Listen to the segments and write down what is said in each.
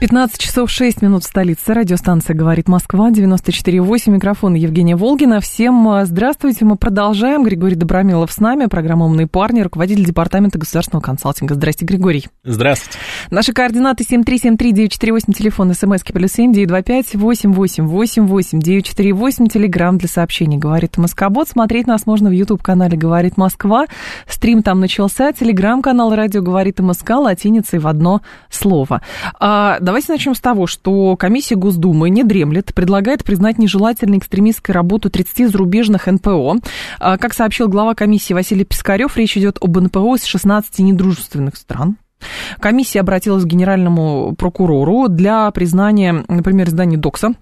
15 часов 6 минут в столице. Радиостанция «Говорит Москва», 94,8. Микрофон Евгения Волгина. Всем э, здравствуйте. Мы продолжаем. Григорий Добромилов с нами. Программа «Умные парни», руководитель Департамента государственного консалтинга. Здрасте, Григорий. Здравствуйте. Наши координаты 7373948, телефон смски плюс 7 925 8888 948, телеграмм для сообщений «Говорит Москобот». Смотреть нас можно в YouTube-канале «Говорит Москва». Стрим там начался. Телеграм-канал «Радио говорит МСК» латиницей в одно слово. Давайте начнем с того, что комиссия Госдумы не дремлет, предлагает признать нежелательной экстремистской работу 30 зарубежных НПО. А, как сообщил глава комиссии Василий Пискарев, речь идет об НПО из 16 недружественных стран. Комиссия обратилась к генеральному прокурору для признания, например, издания ДОКСа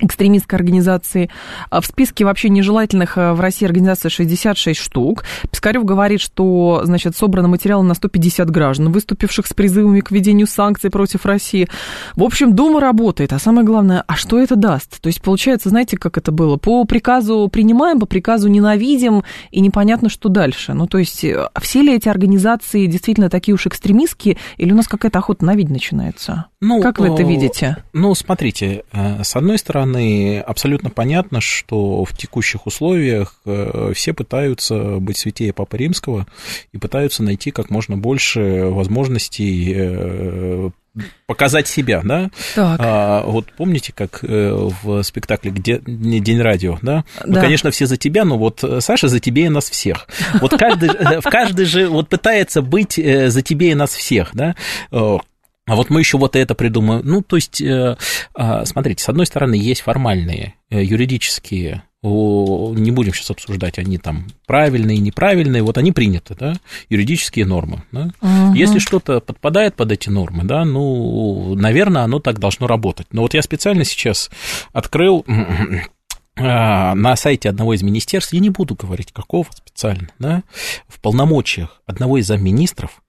экстремистской организации. А в списке вообще нежелательных э, в России организаций 66 штук. Пискарев говорит, что, значит, собрано материалы на 150 граждан, выступивших с призывами к введению санкций против России. В общем, Дума работает, а самое главное, а что это даст? То есть, получается, знаете, как это было? По приказу принимаем, по приказу ненавидим, и непонятно, что дальше. Ну, то есть, э, все ли эти организации действительно такие уж экстремистские, или у нас какая-то охота на вид начинается? Ну, как вы это видите? Ну, смотрите, э, с одной стороны, стороны, абсолютно понятно, что в текущих условиях э, все пытаются быть святее Папы Римского и пытаются найти как можно больше возможностей э, показать себя, да? Так. А, вот помните, как э, в спектакле где День радио, да? Да? Ну, конечно, все за тебя, но вот Саша за тебе и нас всех. Вот каждый, каждый же вот пытается быть за тебе и нас всех, да? А вот мы еще вот это придумаем. Ну, то есть, э, а, смотрите, с одной стороны, есть формальные, э, юридические, не будем сейчас обсуждать, они там правильные, неправильные, вот они приняты, да, юридические нормы. Да? Угу. Если что-то подпадает под эти нормы, да, ну, наверное, оно так должно работать. Но вот я специально сейчас открыл а, на сайте одного из министерств, я не буду говорить какого специально, да, в полномочиях одного из замминистров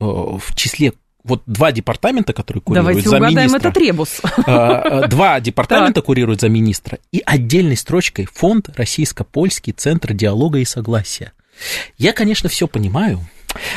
э, в числе вот два департамента, которые курируют Давайте угадаем этот ребус. А, а, два департамента курируют за министра и отдельной строчкой фонд Российско-Польский центр диалога и согласия. Я, конечно, все понимаю,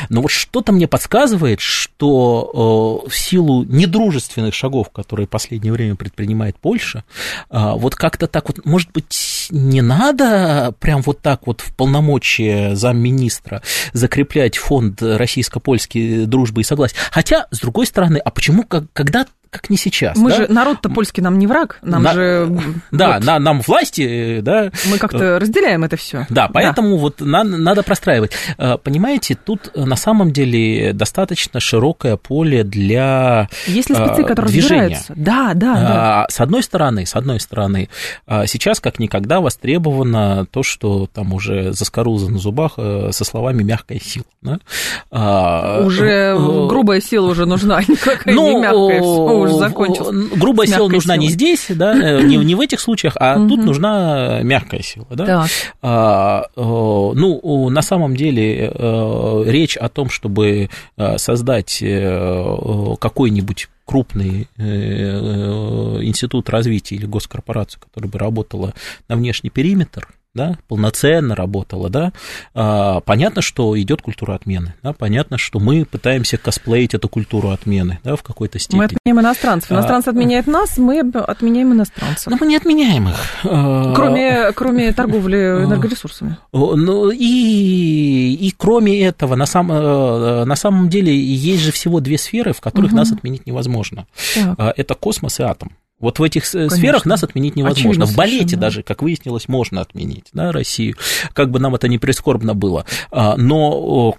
но вот что-то мне подсказывает, что э, в силу недружественных шагов, которые в последнее время предпринимает Польша, э, вот как-то так вот, может быть, не надо прям вот так вот в полномочия замминистра закреплять фонд российско-польской дружбы и согласия. Хотя, с другой стороны, а почему, когда как не сейчас. Мы да? же, народ-то польский нам не враг, нам на, же... Да, вот, на, нам власти, да. Мы как-то разделяем это все. Да, поэтому да. вот на, надо простраивать. Э, понимаете, тут на самом деле достаточно широкое поле для Есть ли спецы, которые движения. разбираются? Да, да, да. С одной стороны, с одной стороны, сейчас как никогда востребовано то, что там уже заскоруза на зубах э, со словами «мягкая сила». Да? Уже э, грубая сила уже нужна, никакая ну, не мягкая уже закончился. Грубая сила нужна силой. не здесь, да, э, не, не в этих случаях, а тут нужна мягкая сила. Да? А, ну, на самом деле э, речь о том, чтобы э, создать какой-нибудь крупный институт развития или госкорпорацию, которая бы работала на внешний периметр, да, полноценно работала, да, а, понятно, что идет культура отмены, да, понятно, что мы пытаемся косплеить эту культуру отмены, да, в какой-то степени. Мы отменяем иностранцев, а, иностранцы а, отменяют нас, мы отменяем иностранцев. Но мы не отменяем их. А, кроме, кроме торговли энергоресурсами. Ну, и, и кроме этого, на, сам, э, на самом деле, есть же всего две сферы, в которых угу. нас отменить невозможно. Так. Это космос и атом. Вот в этих Конечно. сферах нас отменить невозможно. Очевидно, в балете совершенно. даже, как выяснилось, можно отменить да, Россию, как бы нам это ни прискорбно было. А, но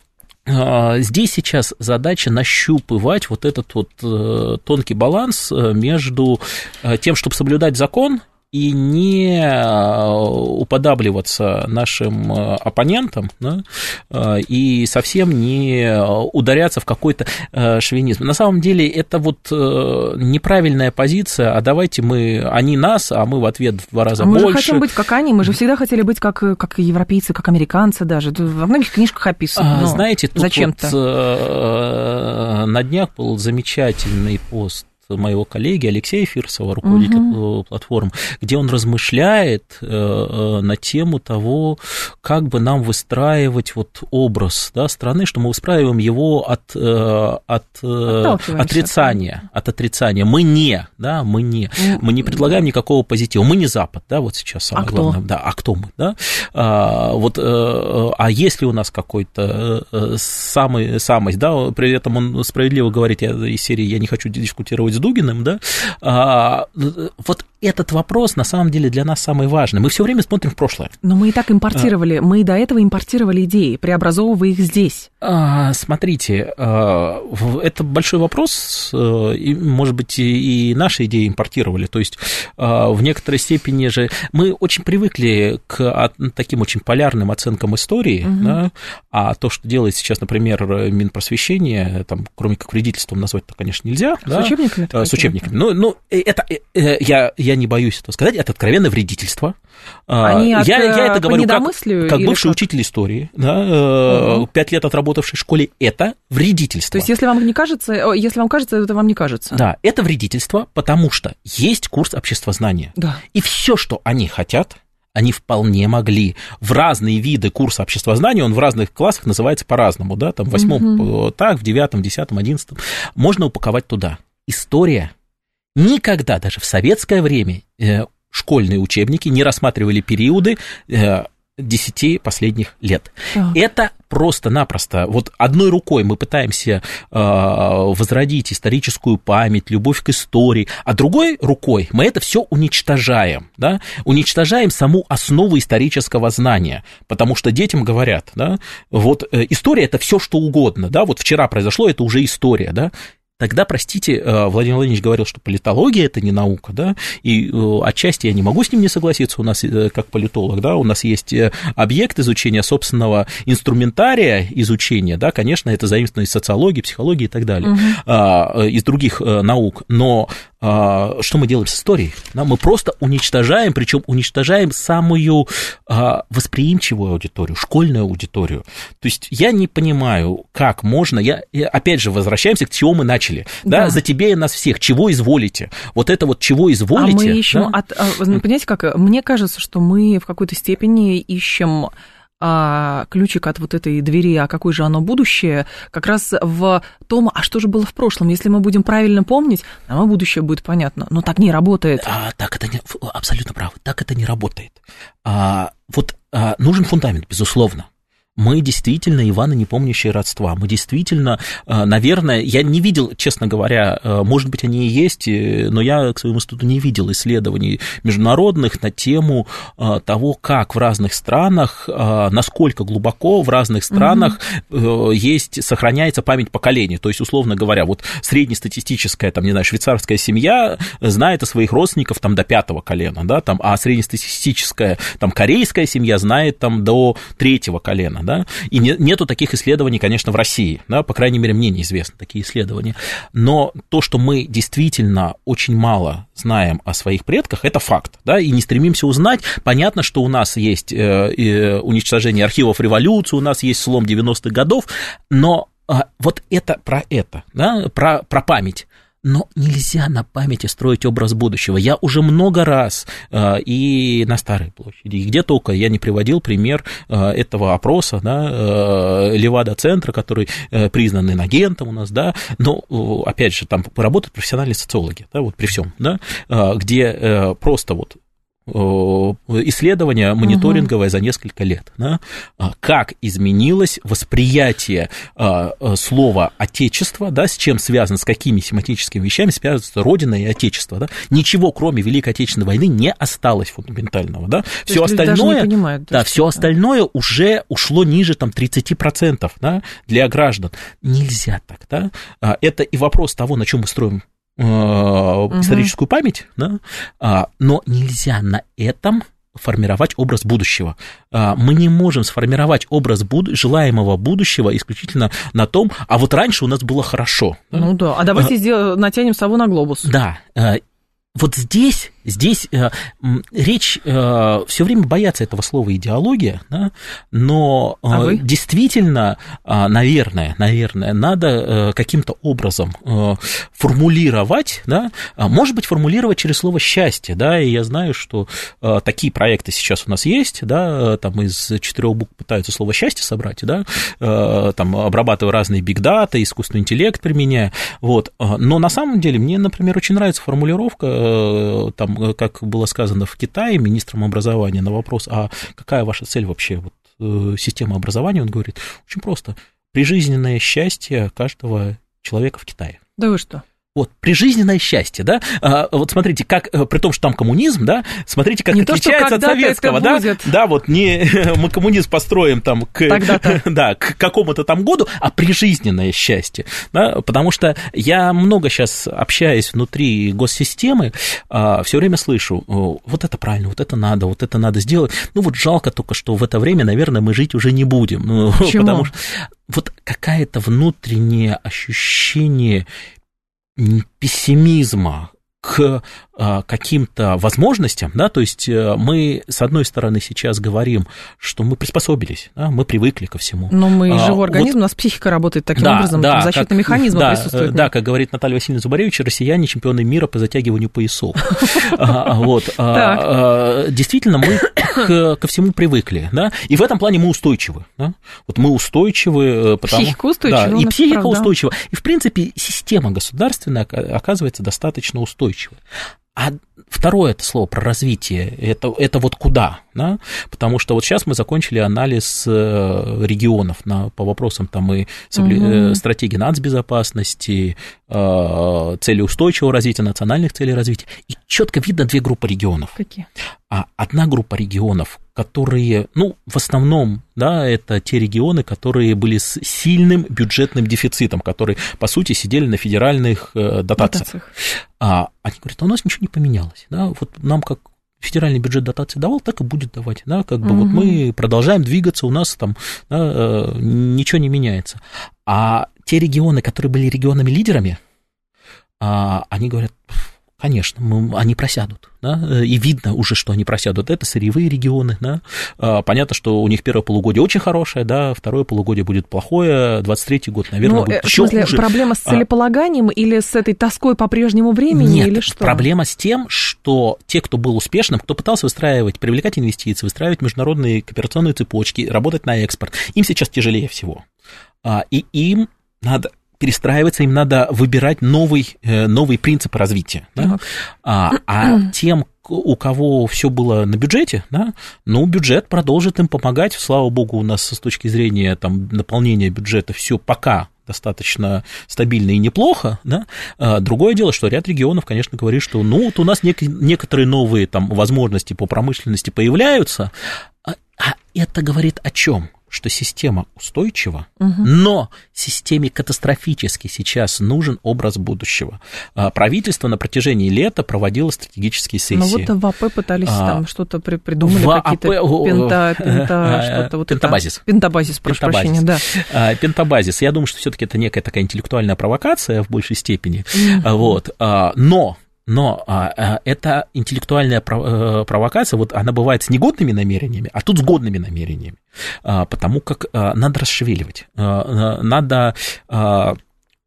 а, Здесь сейчас задача нащупывать вот этот вот э, тонкий баланс э, между э, тем, чтобы соблюдать закон и не э, уподабливаться нашим э, оппонентам, да, и совсем не ударяться в какой-то шовинизм. На самом деле это вот неправильная позиция, а давайте мы, они нас, а мы в ответ в два раза а мы больше. Мы же хотим быть как они, мы же всегда хотели быть как, как европейцы, как американцы даже. Во многих книжках описано. А, знаете, тут зачем-то. Вот, на днях был замечательный пост моего коллеги Алексея Фирсова, руководителя угу. платформ, где он размышляет э, э, на тему того, как бы нам выстраивать вот образ да, страны, что мы выстраиваем его от, э, от отрицания, от отрицания. Мы не, да, мы не, ну, мы не предлагаем никакого позитива, мы не Запад, да, вот сейчас самое а главное, кто? да, а кто мы, да, а, вот, а если у нас какой-то самый, самость, да, при этом он справедливо говорит я, из серии «я не хочу дискутировать с Дугиным, да, а, вот этот вопрос на самом деле для нас самый важный. Мы все время смотрим в прошлое. Но мы и так импортировали, а, мы и до этого импортировали идеи, преобразовывая их здесь. А, смотрите, а, это большой вопрос, а, и, может быть, и наши идеи импортировали. То есть а, в некоторой степени же мы очень привыкли к таким очень полярным оценкам истории, угу. да, а то, что делает сейчас, например, Минпросвещение, там, кроме как вредительством назвать-то, конечно, нельзя. С да, учебниками? С учебниками. Ну, ну это, э, я, я не боюсь этого сказать, это откровенное вредительство. А, Они я, от, я это говорю как, как бывший как? учитель истории, да, угу. пять лет отработавший в школе, это вредительство. То есть, если вам не кажется, если вам кажется, это вам не кажется. Да, это вредительство, потому что есть курс обществознания. Да. И все, что они хотят, они вполне могли. В разные виды курса обществознания, он в разных классах называется по-разному, да, там в восьмом угу. так, в девятом, десятом, одиннадцатом, можно упаковать туда. История никогда, даже в советское время, э, школьные учебники не рассматривали периоды э, десяти последних лет. Так. Это просто-напросто, вот одной рукой мы пытаемся э, возродить историческую память, любовь к истории, а другой рукой мы это все уничтожаем, да, уничтожаем саму основу исторического знания, потому что детям говорят, да, вот э, история это все что угодно, да, вот вчера произошло, это уже история, да, Тогда, простите, э, Владимир Владимирович говорил, что политология – это не наука, да, и э, отчасти я не могу с ним не согласиться, у нас, э, как политолог, да, у нас есть объект изучения собственного инструментария изучения, да, конечно, это заимствовано из социологии, психологии и так далее, угу. из других наук, но а, что мы делаем с историей? Да, мы просто уничтожаем, причем уничтожаем самую а, восприимчивую аудиторию, школьную аудиторию. То есть я не понимаю, как можно, я, я опять же возвращаемся к чего мы начали, да, да за тебе и нас всех, чего изволите, вот это вот чего изволите. А мы ищем, да? от, а, понимаете, как, мне кажется, что мы в какой-то степени ищем а, ключик от вот этой двери, а какое же оно будущее, как раз в том, а что же было в прошлом. Если мы будем правильно помнить, нам и будущее будет понятно. Но так не работает. А, так это не, абсолютно правы, так это не работает. А, вот а, нужен фундамент, безусловно мы действительно Ивана не помнящие родства. Мы действительно, э, наверное, я не видел, честно говоря, э, может быть, они и есть, э, но я к своему институту не видел исследований международных на тему того, как в разных странах, насколько глубоко в разных странах угу. есть, сохраняется память поколений. То есть, условно говоря, вот среднестатистическая, там, не знаю, швейцарская семья знает о своих родственников там до пятого колена, да, там, а среднестатистическая, там, корейская семья знает там до третьего колена да, и не, нету таких исследований, конечно, в России, да, по крайней мере, мне неизвестны такие исследования, но то, что мы действительно очень мало знаем о своих предках, это факт, да, и не стремимся узнать, понятно, что у нас есть э, э, уничтожение архивов революции, у нас есть слом 90-х годов, но а, вот это про это, да, про, про память но нельзя на памяти строить образ будущего. Я уже много раз э, и на Старой площади, и где только я не приводил пример э, этого опроса, да, э, Левада-центра, который признан инагентом у нас, да, но, опять же, там работают профессиональные социологи, да, вот при всем, да, где просто вот исследование мониторинговое угу. за несколько лет. Да? А как изменилось восприятие а, а, слова «отечество», да, с чем связано, с какими семантическими вещами связывается Родина и Отечество. Да? Ничего, кроме Великой Отечественной войны, не осталось фундаментального. Да? Все остальное, понимают, да, все остальное уже ушло ниже там, 30% да, для граждан. Нельзя так. Да? Это и вопрос того, на чем мы строим угу. историческую память, да, а, но нельзя на этом формировать образ будущего. А, мы не можем сформировать образ буд- желаемого будущего исключительно на том, а вот раньше у нас было хорошо. Ну да, а давайте а, сделаем, натянем сову на глобус. Да, вот здесь, здесь э, речь э, все время боятся этого слова идеология, да, но э, а действительно, э, наверное, наверное, надо э, каким-то образом э, формулировать, да, а, может быть, формулировать через слово счастье, да, и я знаю, что э, такие проекты сейчас у нас есть, да, там из четырех букв пытаются слово счастье собрать, да, э, там обрабатывая разные бигдаты, искусственный интеллект применяя, вот, но на самом деле мне, например, очень нравится формулировка Э, там, э, как было сказано в Китае министром образования на вопрос, а какая ваша цель вообще, вот, э, система образования, он говорит, очень просто, прижизненное счастье каждого человека в Китае. Да вы что? Вот, прижизненное счастье, да, а, вот смотрите, как, э, при том, что там коммунизм, да, смотрите, как не отличается то, от советского, да, будет. да, вот не мы коммунизм построим там к, да, к какому-то там году, а прижизненное счастье, да, потому что я много сейчас общаюсь внутри госсистемы, а, все время слышу, вот это правильно, вот это надо, вот это надо сделать, ну вот жалко только, что в это время, наверное, мы жить уже не будем, ну, Почему? потому что вот какое-то внутреннее ощущение пессимизма к а, каким-то возможностям, да, то есть э, мы, с одной стороны, сейчас говорим, что мы приспособились, да, мы привыкли ко всему. Но мы а, живой организм, вот, у нас психика работает таким да, образом, да, защитный как, механизм да, присутствует. Да, как говорит Наталья Васильевна Зубаревич, россияне чемпионы мира по затягиванию поясов. А, вот, действительно, мы ко всему привыкли, да, и в этом плане мы устойчивы, да, вот мы устойчивы, э, потому... Психика устойчива. Да, и психика устойчива, и, в принципе, система государственная оказывается достаточно устойчивой. А второе это слово про развитие, это, это вот куда, да? потому что вот сейчас мы закончили анализ э, регионов на, по вопросам там и соблю... угу. стратегии нацбезопасности, э, цели устойчивого развития, национальных целей развития, и четко видно две группы регионов. Какие? А одна группа регионов, которые, ну, в основном, да, это те регионы, которые были с сильным бюджетным дефицитом, которые, по сути, сидели на федеральных э, дотациях. дотациях. А они говорят, а у нас ничего не поменялось, да, вот нам как федеральный бюджет дотации давал, так и будет давать, да, как бы угу. вот мы продолжаем двигаться, у нас там да, э, ничего не меняется. А те регионы, которые были регионами-лидерами, а, они говорят, Конечно, мы, они просядут, да, и видно уже, что они просядут. Это сырьевые регионы, да. А, понятно, что у них первое полугодие очень хорошее, да, второе полугодие будет плохое, 23-й год, наверное, ну, будет э, еще хуже. Проблема с а целеполаганием а, или с этой тоской по прежнему времени, нет, или что? проблема с тем, что те, кто был успешным, кто пытался выстраивать, привлекать инвестиции, выстраивать международные кооперационные цепочки, работать на экспорт, им сейчас тяжелее всего. И им надо перестраиваться, им надо выбирать новый, э, новый принцип развития. Да? А, а тем, у кого все было на бюджете, да, ну, бюджет продолжит им помогать. Слава богу, у нас с точки зрения там, наполнения бюджета все пока достаточно стабильно и неплохо, да. А другое дело, что ряд регионов, конечно, говорит, что ну вот у нас нек- некоторые новые там возможности по промышленности появляются, а, а это говорит о чем? Что система устойчива, угу. но системе катастрофически сейчас нужен образ будущего. А, правительство на протяжении лета проводило стратегические сессии. Ну вот в АП пытались а, там что-то при, придумали, какие-то пента, пента, что-то вот Пентабазис. Это. Пентабазис, прошу Пентабазис. прощения, да. А, пентабазис. Я думаю, что все-таки это некая такая интеллектуальная провокация в большей степени. Угу. Вот. Но но а, а, эта интеллектуальная провокация, вот она бывает с негодными намерениями, а тут с годными намерениями, а, потому как а, надо расшевеливать, а, надо а,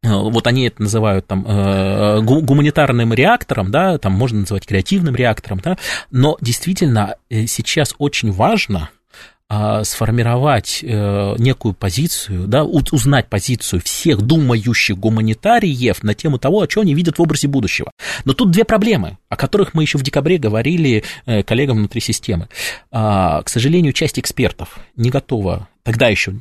вот они это называют там гуманитарным реактором, да, там можно называть креативным реактором, да, но действительно э, сейчас очень важно а, сформировать э, некую позицию, да, узнать позицию всех думающих гуманитариев на тему того, о чем они видят в образе будущего. Но тут две проблемы, о которых мы еще в декабре говорили э, коллегам внутри системы. А, к сожалению, часть экспертов не готова, тогда еще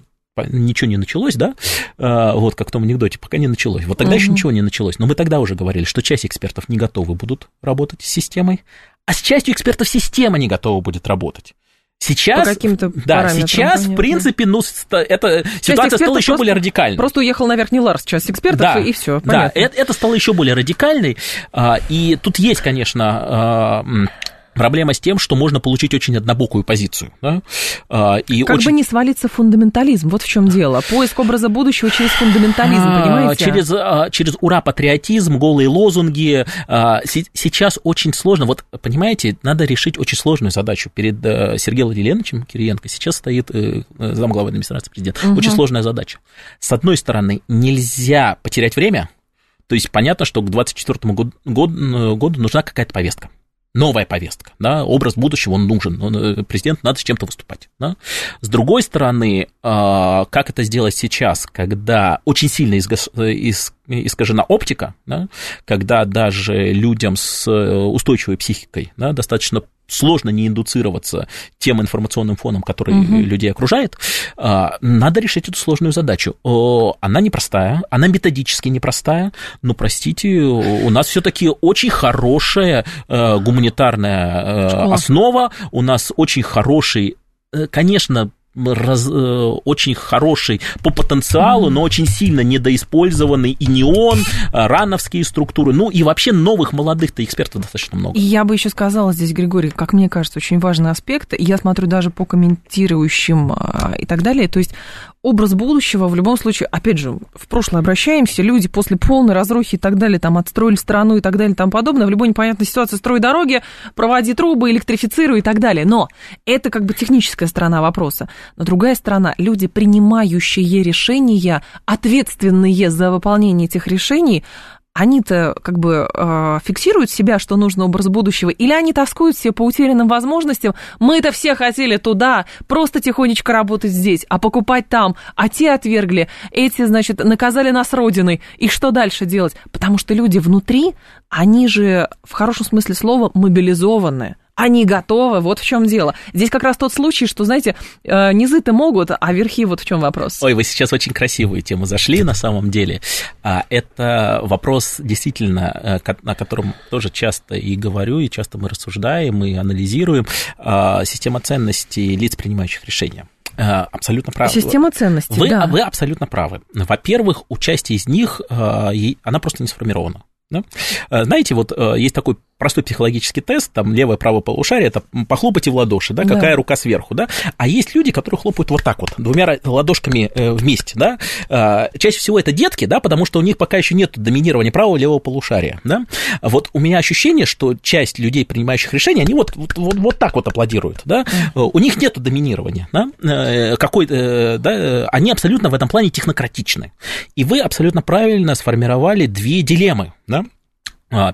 ничего не началось, да, а, вот как в том анекдоте, пока не началось. Вот тогда угу. еще ничего не началось, но мы тогда уже говорили, что часть экспертов не готовы будут работать с системой, а с частью экспертов система не готова будет работать. Сейчас, По каким-то да, сейчас, понятно. в принципе, ну, эта ситуация стала еще более радикальной. Просто уехал на Верхний Ларс часть экспертов, да, и, и все. Да, это, это стало еще более радикальной. А, и тут есть, конечно, а, Проблема с тем, что можно получить очень однобокую позицию. Да? А, и как очень... бы не свалиться в фундаментализм, вот в чем дело. Поиск образа будущего через фундаментализм, а, понимаете? Через, а, через ура-патриотизм, голые лозунги. Сейчас очень сложно. Вот, понимаете, надо решить очень сложную задачу перед э, Сергеем Владимировичем Кириенко. Сейчас стоит э, замглавы администрации президента. Угу. Очень сложная задача. С одной стороны, нельзя потерять время, то есть понятно, что к 2024 году, году, году нужна какая-то повестка новая повестка, да, образ будущего, он нужен, э, президент надо с чем-то выступать. Да. С другой стороны, а, как это сделать сейчас, когда очень сильно искажена оптика, да, когда даже людям с э, устойчивой психикой да, достаточно сложно не индуцироваться тем информационным фоном, который угу. людей окружает, а, надо решить эту сложную задачу. Она непростая, она методически непростая, но, простите, у нас все-таки очень хорошая э, гуманитарная э, Школа. основа, у нас очень хороший э, Конечно, раз, э, очень хороший по потенциалу, но очень сильно недоиспользованный и не он, а рановские структуры, ну и вообще новых молодых-то экспертов достаточно много. И я бы еще сказала здесь, Григорий, как мне кажется, очень важный аспект, я смотрю даже по комментирующим а, и так далее, то есть образ будущего в любом случае, опять же, в прошлое обращаемся, люди после полной разрухи и так далее, там, отстроили страну и так далее тому подобное, в любой непонятной ситуации строй дороги, проводи трубы, электрифицируй и так далее. Но это как бы техническая сторона вопроса. Но другая сторона, люди, принимающие решения, ответственные за выполнение этих решений, они-то как бы э, фиксируют себя, что нужно образ будущего, или они тоскуют все по утерянным возможностям? Мы-то все хотели туда, просто тихонечко работать здесь, а покупать там, а те отвергли, эти, значит, наказали нас родиной. И что дальше делать? Потому что люди внутри, они же в хорошем смысле слова мобилизованные они готовы, вот в чем дело. Здесь как раз тот случай, что, знаете, э, низы-то могут, а верхи вот в чем вопрос. Ой, вы сейчас очень красивую тему зашли на самом деле. А, это вопрос действительно, э, на котором тоже часто и говорю, и часто мы рассуждаем, и анализируем. А, система ценностей лиц, принимающих решения. Э, абсолютно правы. Система ценностей, вы, да. Вы абсолютно правы. Во-первых, участие из них, она просто не сформирована. Да? Знаете, вот есть такой простой психологический тест, там левое, правое полушарие, это похлопайте в ладоши, да, какая да. рука сверху, да, а есть люди, которые хлопают вот так вот, двумя ладошками э, вместе, да, а, чаще всего это детки, да, потому что у них пока еще нет доминирования правого и левого полушария, да, вот у меня ощущение, что часть людей, принимающих решения, они вот, вот, вот, вот так вот аплодируют, да, у них нет доминирования, да, э, какой э, да, они абсолютно в этом плане технократичны, и вы абсолютно правильно сформировали две дилеммы, да,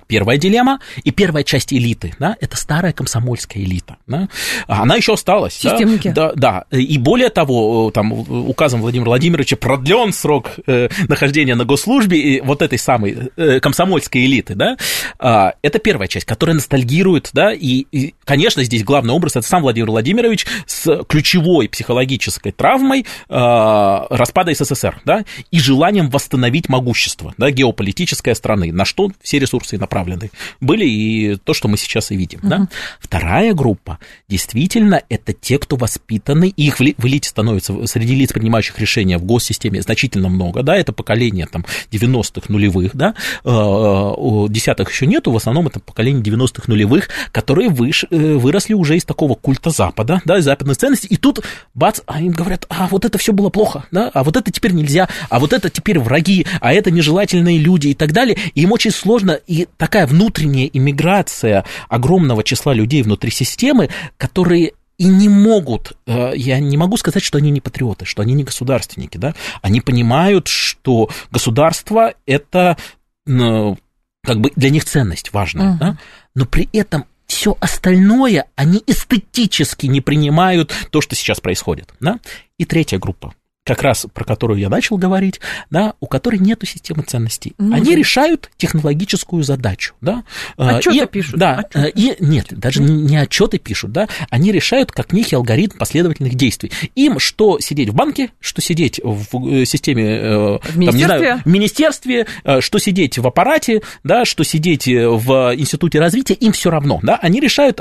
первая дилемма и первая часть элиты, да, это старая комсомольская элита, да, она еще осталась. Системники. Да, да, и более того, там указом Владимира Владимировича продлен срок э, нахождения на госслужбе и вот этой самой э, комсомольской элиты, да, а, это первая часть, которая ностальгирует, да, и, и, конечно, здесь главный образ это сам Владимир Владимирович с ключевой психологической травмой а, распада СССР, да, и желанием восстановить могущество, да, геополитической страны, на что все ресурсы ресурсы направлены были, и то, что мы сейчас и видим. Угу. Да? Вторая группа, действительно, это те, кто воспитаны, и их в элите становится среди лиц, принимающих решения в госсистеме, значительно много, да, это поколение там 90-х нулевых, да, э, десятых еще нету, в основном это поколение 90-х нулевых, которые выш, э, выросли уже из такого культа Запада, да, из западных ценностей, и тут, бац, а им говорят, а вот это все было плохо, да, а вот это теперь нельзя, а вот это теперь враги, а это нежелательные люди и так далее, и им очень сложно и такая внутренняя иммиграция огромного числа людей внутри системы, которые и не могут, э, я не могу сказать, что они не патриоты, что они не государственники, да, они понимают, что государство это ну, как бы для них ценность важная, uh-huh. да, но при этом все остальное они эстетически не принимают то, что сейчас происходит, да. И третья группа, как раз про которую я начал говорить, да, у которой нет системы ценностей. Ну, Они да. решают технологическую задачу. Да, отчеты и, пишут. Да, отчеты. И, нет, даже не отчеты пишут, да, они решают как некий алгоритм последовательных действий. Им что сидеть в банке, что сидеть в э, системе, в министерстве, там, не знаю, в министерстве что сидеть в аппарате, да, что сидеть в институте развития, им все равно. Да, они решают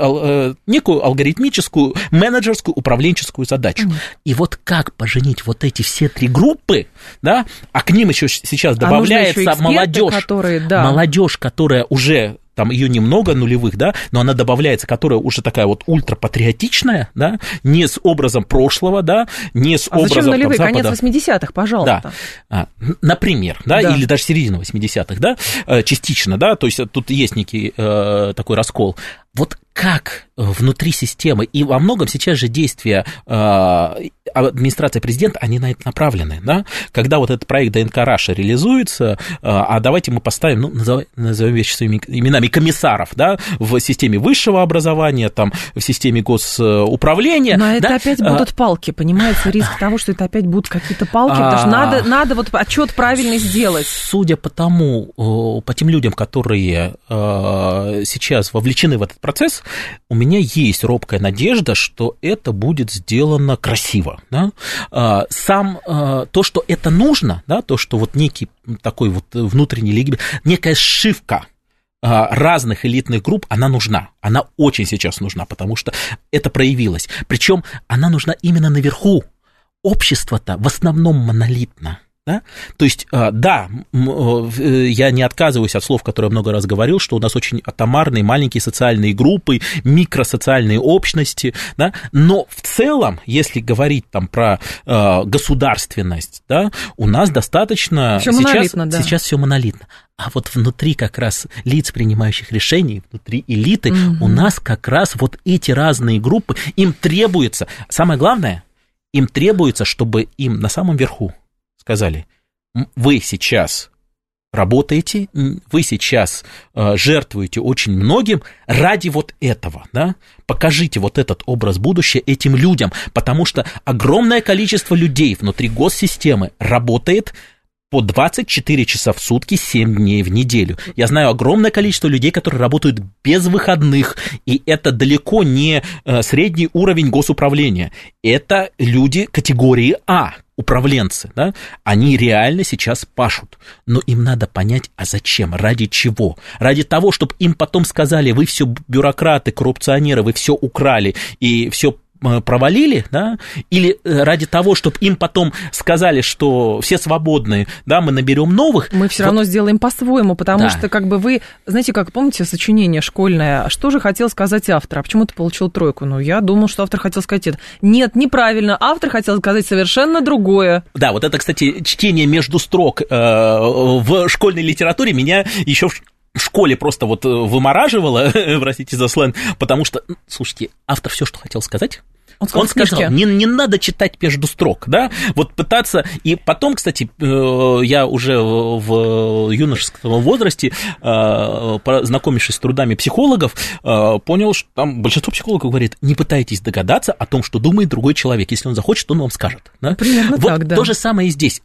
некую алгоритмическую, менеджерскую, управленческую задачу. Mm. И вот как поженить вот эти все три группы, да, а к ним еще сейчас добавляется а молодежь, которые, да. молодежь, которая уже там ее немного нулевых, да, но она добавляется, которая уже такая вот ультрапатриотичная, да, не с образом прошлого, да, не с а образом зачем нулевые? Там, Конец 80-х, пожалуйста. Да. А, например, да, да, или даже середина 80-х, да, э, частично, да, то есть тут есть некий э, такой раскол. Вот как внутри системы, и во многом сейчас же действия э, администрации президента, они на это направлены, да, когда вот этот проект ДНК Раша реализуется, э, а давайте мы поставим, ну, назовем, назовем вещи своими именами, комиссаров, да, в системе высшего образования, там, в системе госуправления. Но это да? опять а, будут палки, понимаете, риск того, что это опять будут какие-то палки, потому что надо, надо вот отчет правильный сделать. Судя по тому, по тем людям, которые сейчас вовлечены в этот процесс, у меня есть робкая надежда, что это будет сделано красиво. Да? А, сам а, то, что это нужно, да, то, что вот некий такой вот внутренний лиги, некая сшивка а, разных элитных групп, она нужна. Она очень сейчас нужна, потому что это проявилось. Причем она нужна именно наверху. Общество-то в основном монолитно. Да? То есть, а, да, э, я не отказываюсь от слов, которые я много раз говорил, что у нас очень атомарные маленькие социальные группы, микросоциальные общности, да? но в целом, если говорить там про а, государственность, да, у нас достаточно всё сейчас, да. сейчас все монолитно. А вот внутри как раз лиц, принимающих решений, внутри элиты, угу. у нас как раз вот эти разные группы, им требуется, самое главное, им требуется, чтобы им на самом верху сказали, вы сейчас работаете, вы сейчас э, жертвуете очень многим ради вот этого, да, покажите вот этот образ будущего этим людям, потому что огромное количество людей внутри госсистемы работает по 24 часа в сутки, 7 дней в неделю. Я знаю огромное количество людей, которые работают без выходных, и это далеко не э, средний уровень госуправления. Это люди категории А, управленцы, да, они реально сейчас пашут, но им надо понять, а зачем, ради чего? Ради того, чтобы им потом сказали, вы все бюрократы, коррупционеры, вы все украли и все провалили, да, или э, ради того, чтобы им потом сказали, что все свободные, да, мы наберем новых. Мы все вот... равно сделаем по-своему, потому да. что как бы вы, знаете, как помните сочинение школьное, что же хотел сказать автор, а почему ты получил тройку? Ну, я думал, что автор хотел сказать это. Нет, неправильно, автор хотел сказать совершенно другое. Да, вот это, кстати, чтение между строк э, в школьной литературе меня еще в школе просто вот вымораживало, простите за сленг, потому что, слушайте, автор все, что хотел сказать, он сказал, Он сказал не, не надо читать между строк, да, вот пытаться, и потом, кстати, э, я уже в юношеском возрасте, э, знакомившись с трудами психологов, э, понял, что там большинство психологов говорит, не пытайтесь догадаться о том, что думает другой человек, если он захочет, он вам скажет. Да? Примерно вот так, да. то же самое и здесь.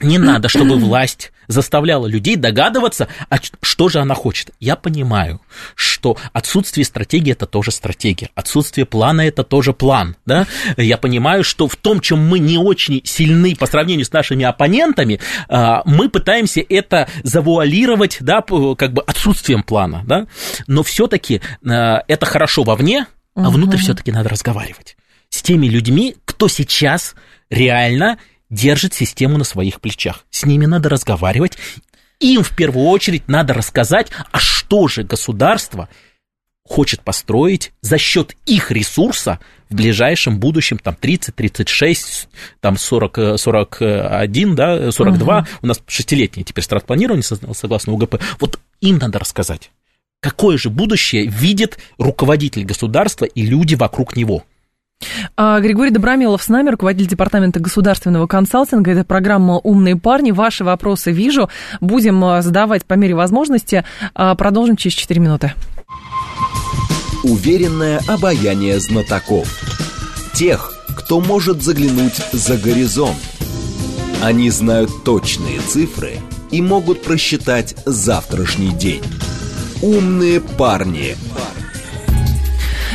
Не надо, чтобы власть заставляла людей догадываться, а что же она хочет. Я понимаю, что отсутствие стратегии это тоже стратегия, отсутствие плана это тоже план. Да? Я понимаю, что в том, чем мы не очень сильны по сравнению с нашими оппонентами, а, мы пытаемся это завуалировать да, как бы отсутствием плана. Да? Но все-таки а, это хорошо вовне, а внутрь все-таки надо разговаривать с теми людьми, кто сейчас реально держит систему на своих плечах. С ними надо разговаривать. Им в первую очередь надо рассказать, а что же государство хочет построить за счет их ресурса в ближайшем будущем, там 30, 36, там 40, 41, да, 42, угу. у нас шестилетнее теперь стратпланирование согласно УГП, вот им надо рассказать, какое же будущее видит руководитель государства и люди вокруг него. А, Григорий Добромилов с нами, руководитель департамента государственного консалтинга. Это программа «Умные парни». Ваши вопросы вижу. Будем а, задавать по мере возможности. А, продолжим через 4 минуты. Уверенное обаяние знатоков. Тех, кто может заглянуть за горизонт Они знают точные цифры и могут просчитать завтрашний день. Умные парни.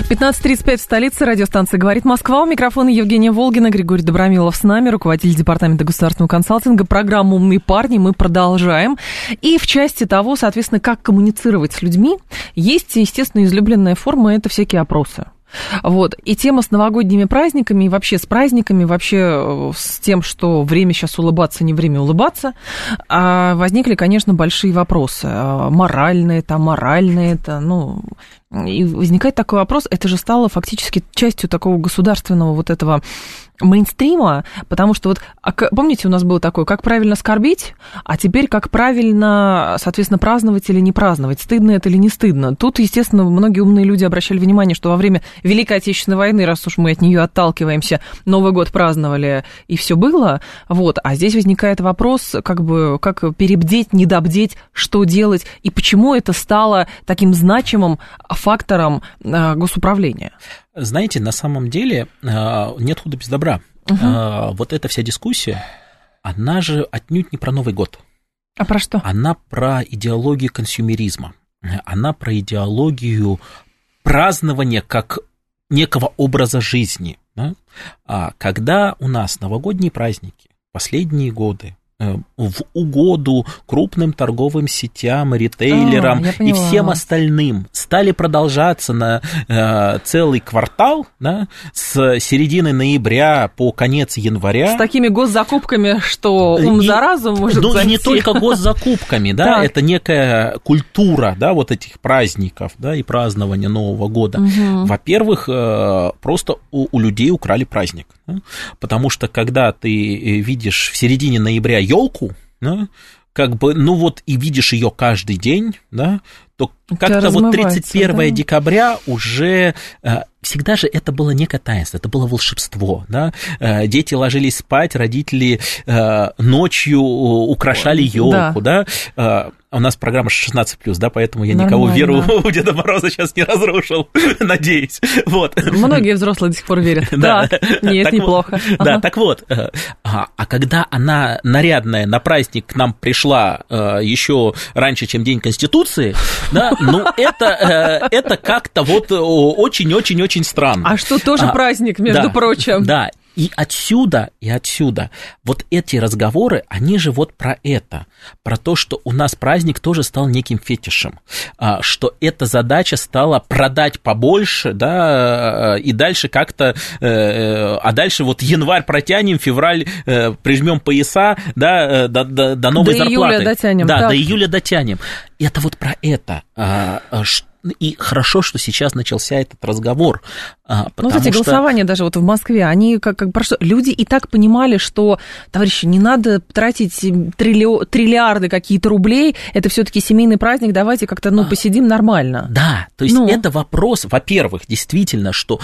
15.35 в столице. Радиостанция «Говорит Москва». У микрофона Евгения Волгина, Григорий Добромилов с нами, руководитель Департамента государственного консалтинга. Программа «Умные парни» мы продолжаем. И в части того, соответственно, как коммуницировать с людьми, есть, естественно, излюбленная форма – это всякие опросы. Вот. И тема с новогодними праздниками, и вообще с праздниками, вообще э, с тем, что время сейчас улыбаться, не время улыбаться, а возникли, конечно, большие вопросы. А моральные это, моральные это, ну... И возникает такой вопрос, это же стало фактически частью такого государственного вот этого мейнстрима, потому что вот, а помните, у нас было такое, как правильно скорбить, а теперь как правильно, соответственно, праздновать или не праздновать, стыдно это или не стыдно. Тут, естественно, многие умные люди обращали внимание, что во время Великой Отечественной войны, раз уж мы от нее отталкиваемся, Новый год праздновали, и все было, вот, а здесь возникает вопрос, как бы, как перебдеть, недобдеть, что делать, и почему это стало таким значимым фактором э, госуправления. Знаете, на самом деле а, нет худа без добра. Угу. Вот эта вся дискуссия, она же отнюдь не про Новый год. А про что? Она про идеологию консюмеризма. Она про идеологию празднования как некого образа жизни. Да? А когда у нас новогодние праздники, последние годы, Э, в угоду крупным торговым сетям, ритейлерам а, и всем остальным стали продолжаться на э, целый квартал, да, с середины ноября по конец января. С такими госзакупками, что ум и, за разум может Ну, зайти. и не только госзакупками, да, это некая культура, да, вот этих праздников, да, и празднования Нового года. Во-первых, э, просто у людей украли праздник, потому что когда ты видишь в середине ноября елку, да, как бы, ну вот и видишь ее каждый день, да, то как-то вот 31 да? декабря уже э, всегда же это было некое таинство, это было волшебство, да, э, дети ложились спать, родители э, ночью украшали елку, да, да? у нас программа 16+, да, поэтому я Нормально. никого веру у Деда Мороза сейчас не разрушил, надеюсь, вот. Многие взрослые до сих пор верят, да, нет, неплохо. Да, так вот, а, а когда она нарядная на праздник к нам пришла еще раньше, чем День Конституции, да, ну, это, э, это как-то вот очень-очень-очень странно. А что тоже а, праздник, между прочим. Да, и отсюда, и отсюда, вот эти разговоры, они же вот про это, про то, что у нас праздник тоже стал неким фетишем, а, что эта задача стала продать побольше, да, и дальше как-то, э, э, а дальше вот январь протянем, февраль прижмем пояса, да, до, до, до новой до зарплаты. Июля дотянем. Да, так. до июля дотянем. Это вот про это, а, что и хорошо, что сейчас начался этот разговор. А, ну, вот эти что... голосования даже вот в Москве, они как, как прошло. Люди и так понимали, что, товарищи, не надо тратить трилли... триллиарды какие-то рублей, это все-таки семейный праздник, давайте как-то, ну, а, посидим нормально. Да, то есть ну. это вопрос, во-первых, действительно, что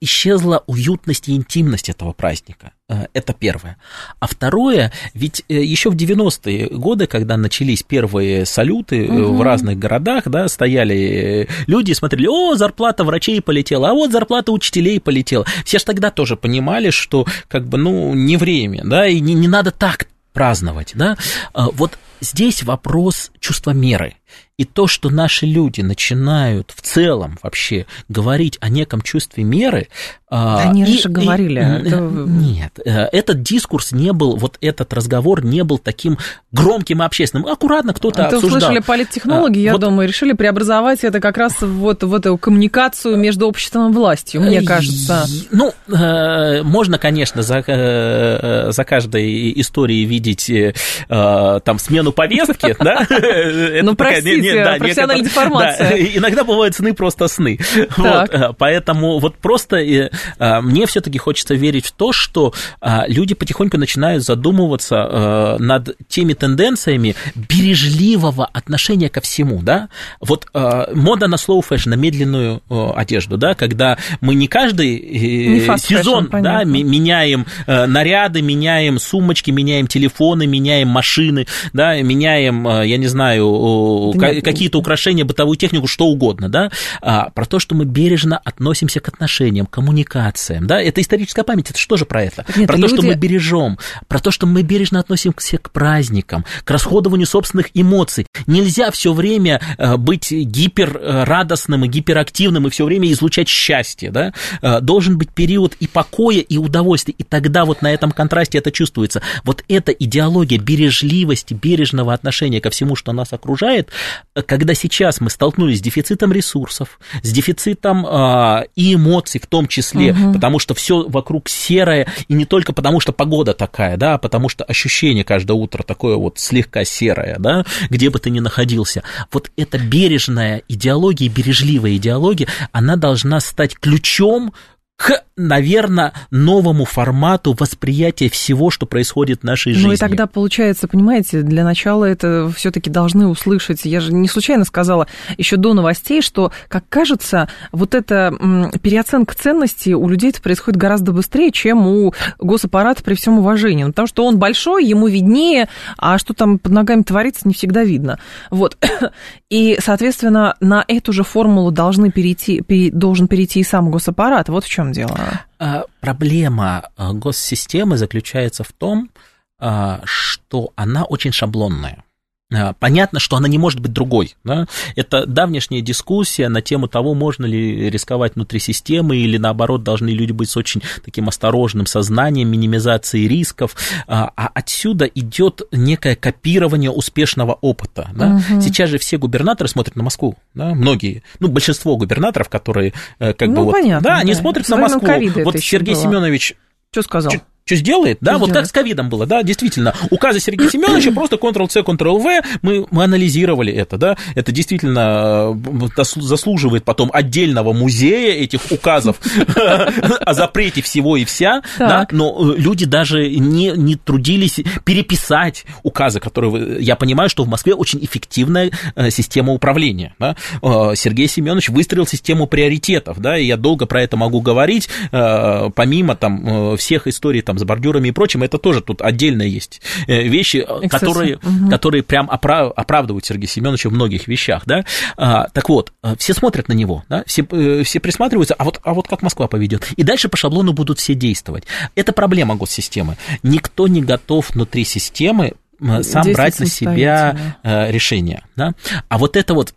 исчезла уютность и интимность этого праздника. Э, это первое. А второе, ведь э, еще в 90-е годы, когда начались первые салюты угу. в разных городах, да, стояли люди и смотрели, о, зарплата врачей полетела, а вот зарплата учителей полетела. Все же тогда тоже понимали, что как бы, ну, не время, да, и не, не надо так праздновать, да. Вот здесь вопрос чувства меры. И то, что наши люди начинают в целом вообще говорить о неком чувстве меры... А, да они и, же говорили. И, это... Нет, э, этот дискурс не был, вот этот разговор не был таким громким и общественным. Аккуратно кто-то Это обсуждал. услышали политтехнологи, а, я вот... думаю, решили преобразовать это как раз вот в эту коммуникацию между обществом и властью, мне э, кажется. Ну, э, можно, конечно, за, за каждой историей видеть там смену повестки, да? Ну, простите, нет, да, профессиональная деформация. Да, иногда бывают сны просто сны. Вот, э, поэтому вот просто э, мне все-таки хочется верить в то, что люди потихоньку начинают задумываться над теми тенденциями бережливого отношения ко всему, да. Вот мода на slow fashion, на медленную одежду, да, когда мы не каждый не сезон, fashion, да, меняем наряды, меняем сумочки, меняем телефоны, меняем машины, да, меняем, я не знаю, какие-то украшения, бытовую технику, что угодно, да, а, про то, что мы бережно относимся к отношениям, коммуникациям, да, это историческая память, это что же про это? Нет, про люди... то, что мы бережем, про то, что мы бережно относимся к праздникам, к расходованию собственных эмоций. Нельзя все время э, быть гиперрадостным и гиперактивным и все время излучать счастье, да, э, должен быть период и покоя, и удовольствия, и тогда вот на этом контрасте это чувствуется. Вот эта идеология бережливости, бережного отношения ко всему, что нас окружает, когда сейчас мы столкнулись с дефицитом ресурсов, с дефицитом э, и эмоций в том числе, угу. потому что все вокруг серое, и не только потому, что погода такая, да, а потому что ощущение каждое утро такое вот слегка серое, да, где бы ты ни находился. Вот эта бережная идеология, бережливая идеология, она должна стать ключом к, наверное, новому формату восприятия всего, что происходит в нашей жизни. Ну и тогда получается, понимаете, для начала это все-таки должны услышать. Я же не случайно сказала еще до новостей, что, как кажется, вот эта переоценка ценностей у людей это происходит гораздо быстрее, чем у госаппарата при всем уважении. Ну, потому что он большой, ему виднее, а что там под ногами творится, не всегда видно. Вот. И, соответственно, на эту же формулу должны перейти, должен перейти и сам госаппарат. Вот в чем дело? А, проблема а, госсистемы заключается в том, а, что она очень шаблонная. Понятно, что она не может быть другой. Да? Это давнешняя дискуссия на тему того, можно ли рисковать внутри системы или наоборот должны люди быть с очень таким осторожным сознанием, минимизацией рисков. А отсюда идет некое копирование успешного опыта. Да? Угу. Сейчас же все губернаторы смотрят на Москву. Да? Многие, ну, большинство губернаторов, которые э, как ну, бы... Понятно, да, да, они смотрят на Москву. Вот Сергей было. Семенович что сказал? Что сделает, да, что вот сделает? как с ковидом было, да, действительно, указы Сергея Семеновича просто Ctrl-C, Ctrl-V, мы, мы анализировали это, да, это действительно э, заслуживает потом отдельного музея этих указов о запрете всего и вся, да, но э, люди даже не, не трудились переписать указы, которые, я понимаю, что в Москве очень эффективная э, система управления, да, Сергей Семенович выстроил систему приоритетов, да, и я долго про это могу говорить, помимо там всех историй там, там, за бордюрами и прочим, это тоже тут отдельно есть э, вещи, э, которые, угу. которые прям оправ, оправдывают Сергея Семеновича в многих вещах, да. А, так вот, э, все смотрят на него, да, все, все присматриваются, а вот, а вот как Москва поведет. И дальше по шаблону будут все действовать. Это проблема госсистемы. Никто не готов внутри системы сам брать на себя решение, да. А вот это вот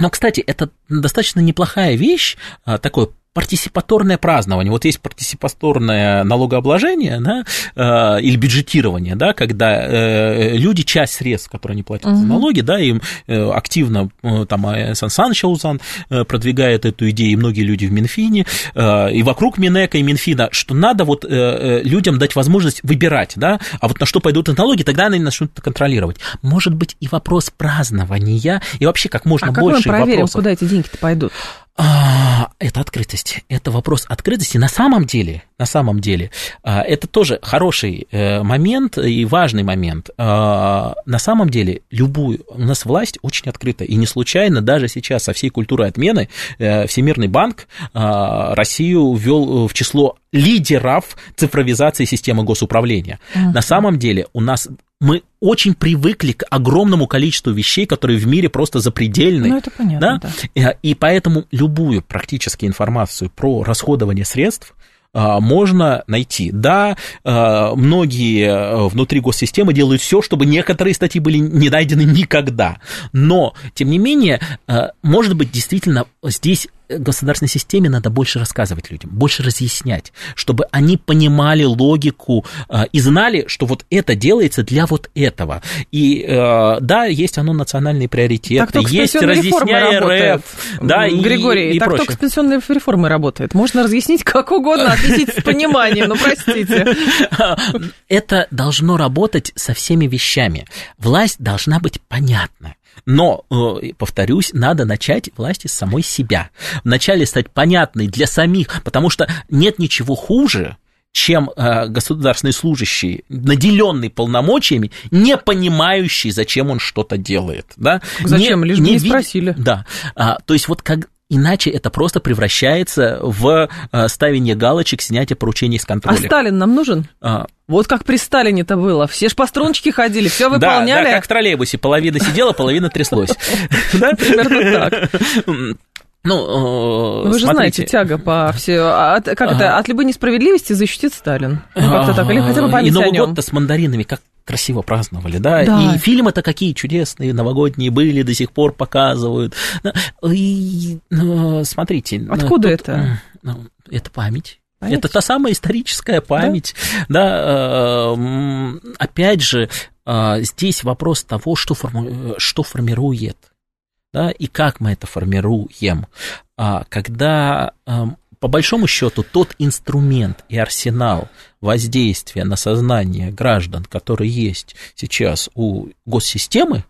но, кстати, это достаточно неплохая вещь, такое партисипаторное празднование. Вот есть партисипаторное налогообложение да, э, или бюджетирование, да, когда э, люди часть средств, которые они платят угу. за налоги, да, им э, активно там а, Сан Саныч Аузан продвигает эту идею, и многие люди в Минфине, и вокруг Минэка и Минфина, что надо вот людям дать возможность выбирать, да, а вот на что пойдут налоги, тогда они начнут это контролировать. Может быть, и вопрос празднования, и вообще как можно а больше как мы проверим, вопросов. куда эти деньги-то пойдут? А, это открытость. Это вопрос открытости. На самом деле, на самом деле, а, это тоже хороший э, момент и важный момент. А, на самом деле, любую... У нас власть очень открыта. И не случайно даже сейчас со всей культурой отмены э, Всемирный банк Россию ввел в число лидеров цифровизации системы госуправления. Uh-huh. На самом деле у нас мы очень привыкли к огромному количеству вещей, которые в мире просто запредельны. Ну, это понятно, да? да. И, и поэтому любую практически информацию про расходование средств а, можно найти. Да, а, многие э, внутри госсистемы делают все, чтобы некоторые статьи были не найдены никогда. Но, тем не менее, э, может быть, действительно здесь государственной системе надо больше рассказывать людям, больше разъяснять, чтобы они понимали логику э, и знали, что вот это делается для вот этого. И да, есть оно национальные приоритеты, так есть разъясняя РФ, да, Григорий, и, и так прочее. только с пенсионной реформой работает. Можно разъяснить как угодно, ответить с пониманием, ну простите. Это должно работать со всеми вещами. Власть должна быть понятна. Но, э, повторюсь, надо начать власти с самой себя. Вначале стать понятной для самих, потому что нет ничего хуже, чем э, государственный служащий, наделенный полномочиями, не понимающий, зачем он что-то делает. Да? Зачем? Не, Лишь бы не, не спросили. Да. А, то есть вот как Иначе это просто превращается в э, ставение галочек, снятие поручений с контроля. А Сталин нам нужен? А... Вот как при Сталине-то было. Все ж по струночке ходили, все выполняли. Да, да, как в троллейбусе. Половина сидела, половина тряслось. Примерно так. Ну, Вы же знаете, тяга по все. От, как ага. это? От любой несправедливости защитит Сталин. Ну, как-то так. Или хотя бы память И Новый год-то с мандаринами как красиво праздновали, да? да. И фильмы-то какие чудесные, новогодние были, до сих пор показывают. И, ну, смотрите. Откуда тут, это? Ну, это память. Память? Это та самая историческая память, да, да э, опять же, э, здесь вопрос того, что, форму, что формирует да, и как мы это формируем. А, когда по большому счету тот инструмент и арсенал воздействия на сознание граждан, который есть сейчас у госсистемы,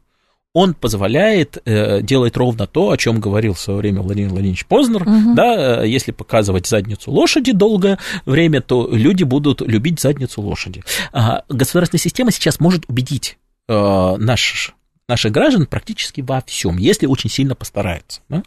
он позволяет э, делать ровно то, о чем говорил в свое время Владимир Владимирович Познер. Угу. Да, э, если показывать задницу лошади долгое время, то люди будут любить задницу лошади. А государственная система сейчас может убедить э, наш наших граждан практически во всем, если очень сильно постараются. Да?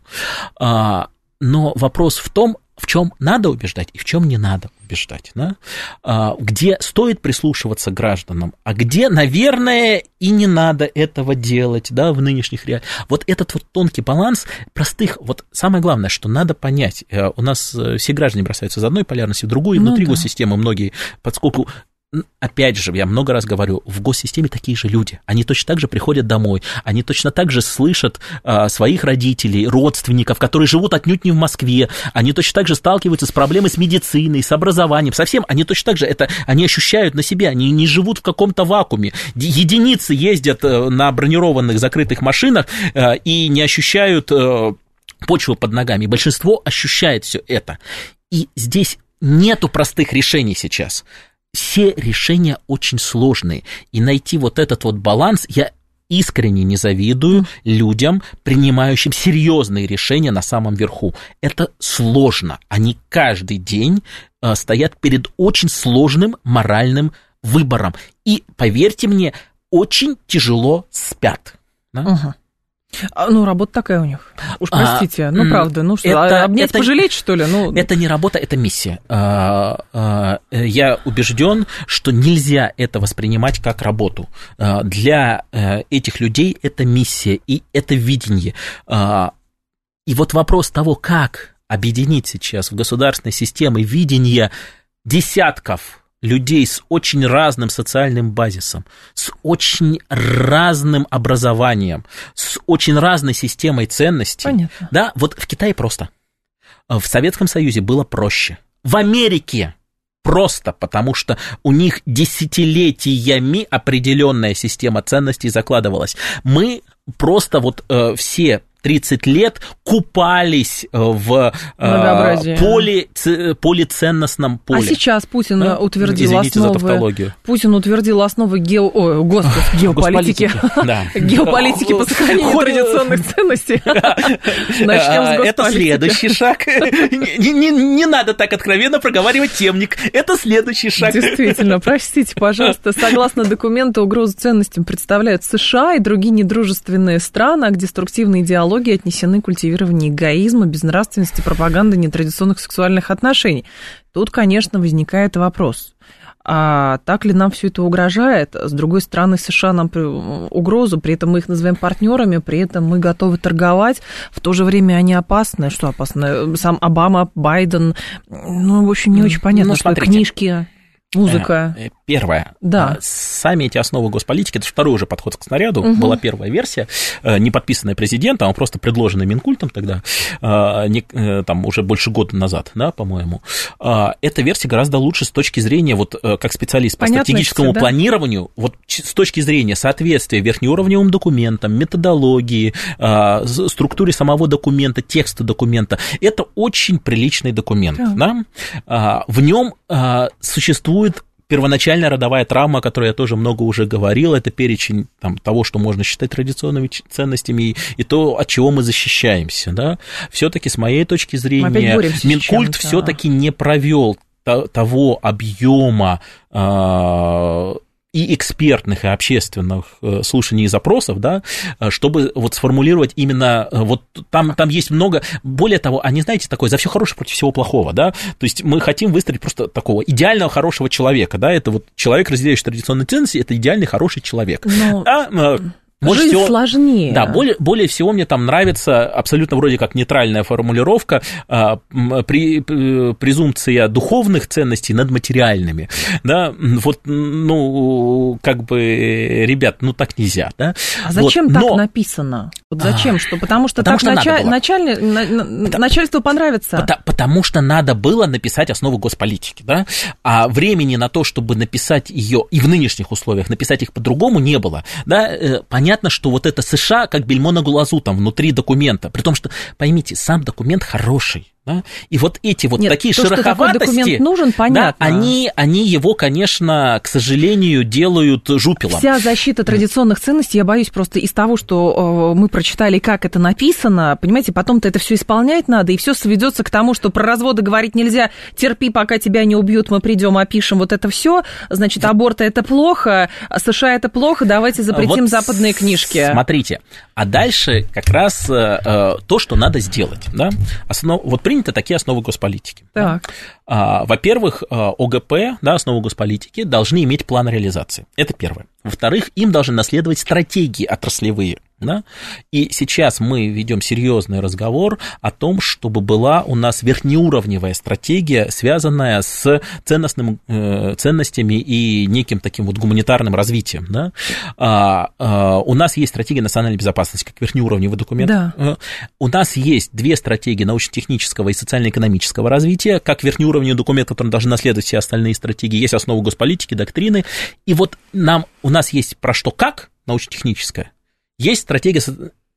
А, но вопрос в том, в чем надо убеждать и в чем не надо убеждать, да? а, где стоит прислушиваться гражданам, а где, наверное, и не надо этого делать да, в нынешних реалиях. Вот этот вот тонкий баланс простых, вот самое главное, что надо понять, э, у нас э, все граждане бросаются из одной полярности в другую, ну внутри да. госсистемы многие, поскольку опять же, я много раз говорю, в госсистеме такие же люди. Они точно так же приходят домой, они точно так же слышат а, своих родителей, родственников, которые живут отнюдь не в Москве, они точно так же сталкиваются с проблемой с медициной, с образованием, совсем, они точно так же это, они ощущают на себе, они не живут в каком-то вакууме. Единицы ездят э, на бронированных закрытых машинах э, и не ощущают э, почву под ногами. Большинство ощущает все это. И здесь нету простых решений сейчас все решения очень сложные. И найти вот этот вот баланс, я искренне не завидую людям, принимающим серьезные решения на самом верху. Это сложно. Они каждый день э, стоят перед очень сложным моральным выбором. И, поверьте мне, очень тяжело спят. Да? Угу. А, ну, работа такая у них. Уж а, простите, а, ну правда, ну что, это, обнять, это, пожалеть, что ли? Ну... Это не работа, это миссия. А, а, я убежден, что нельзя это воспринимать как работу. А, для а, этих людей это миссия и это видение. А, и вот вопрос того, как объединить сейчас в государственной системе видение десятков людей с очень разным социальным базисом, с очень разным образованием, с очень разной системой ценностей. Понятно. Да, вот в Китае просто. В Советском Союзе было проще. В Америке просто, потому что у них десятилетиями определенная система ценностей закладывалась. Мы просто вот э, все 30 лет купались э, в э, поле, полиценностном поле. А сейчас Путин да? утвердил Извините основы... Путин утвердил основы гео... О, господи, геополитики. Геополитики по сохранению традиционных ценностей. Начнем с Это следующий шаг. Не надо так откровенно проговаривать темник. Это следующий шаг. Действительно, простите, пожалуйста. Согласно документу, угрозу ценностям представляют США и другие недружественные страны, а к деструктивной идеологии идеологии отнесены культивирование эгоизма, безнравственности, пропаганды нетрадиционных сексуальных отношений. Тут, конечно, возникает вопрос. А так ли нам все это угрожает? С другой стороны, США нам угрозу, при этом мы их называем партнерами, при этом мы готовы торговать, в то же время они опасны. Что опасно? Сам Обама, Байден, ну, в общем, не очень понятно, ну, что книжки, музыка. Э, Первое. Да. Э, сами эти основы госполитики, это второй уже подход к снаряду, угу. была первая версия, э, не подписанная президентом, а просто предложенная Минкультом тогда, э, не, там уже больше года назад, да, по-моему. Эта версия гораздо лучше с точки зрения, вот как специалист по Понятности, стратегическому да? планированию, вот с точки зрения соответствия верхнеуровневым документам, методологии, структуре самого документа, текста документа, это очень приличный документ, да. да? В нем существует первоначальная родовая травма, о которой я тоже много уже говорил, это перечень там, того, что можно считать традиционными ценностями, и, и то, от чего мы защищаемся. Да? Все-таки, с моей точки зрения, Минкульт все-таки не провел того объема э, и экспертных, и общественных э, слушаний и запросов, да, э, чтобы вот сформулировать именно, э, вот там, там есть много, более того, они, знаете, такое, за все хорошее против всего плохого, да, то есть мы хотим выстроить просто такого идеального хорошего человека, да, это вот человек, разделяющий традиционные ценности, это идеальный хороший человек. Но... А, больше Жизнь всего, сложнее. Да, более, более всего мне там нравится абсолютно вроде как нейтральная формулировка а, при, презумпция духовных ценностей над материальными. Да, вот, ну, как бы, ребят, ну так нельзя, да. А зачем вот, так но... написано? Вот зачем? Что? Потому что потому так что началь... началь... Потому... начальству понравится. Потому, потому что надо было написать основу госполитики, да, а времени на то, чтобы написать ее и в нынешних условиях написать их по-другому не было, да, э, понятно понятно, что вот это США как бельмо на глазу там внутри документа. При том, что, поймите, сам документ хороший. Да? И вот эти вот Нет, такие то, шероховатости, что документ нужен, понятно. Да, они, они его, конечно, к сожалению, делают жупелом. Вся защита традиционных ценностей, я боюсь просто из того, что э, мы прочитали, как это написано, понимаете, потом-то это все исполнять надо, и все сведется к тому, что про разводы говорить нельзя, терпи, пока тебя не убьют, мы придем, опишем вот это все, значит, аборты это плохо, США это плохо, давайте запретим вот западные книжки. Смотрите, а дальше как раз э, э, то, что надо сделать, да, Основ... вот приняты такие основы госполитики. Так. А, во-первых, а, ОГП, да, основы госполитики, должны иметь план реализации. Это первое. Во-вторых, им должны наследовать стратегии отраслевые. Да? И сейчас мы ведем серьезный разговор о том, чтобы была у нас верхнеуровневая стратегия, связанная с ценностным, э, ценностями и неким таким вот гуманитарным развитием. Да? А, а, у нас есть стратегия национальной безопасности как верхнеуровневый документ. Да. Э, у нас есть две стратегии научно-технического и социально-экономического развития, как верхнеуровневый документ, который должен наследовать все остальные стратегии. Есть основы госполитики, доктрины. И вот нам, у нас есть про что как научно-техническое, есть стратегия,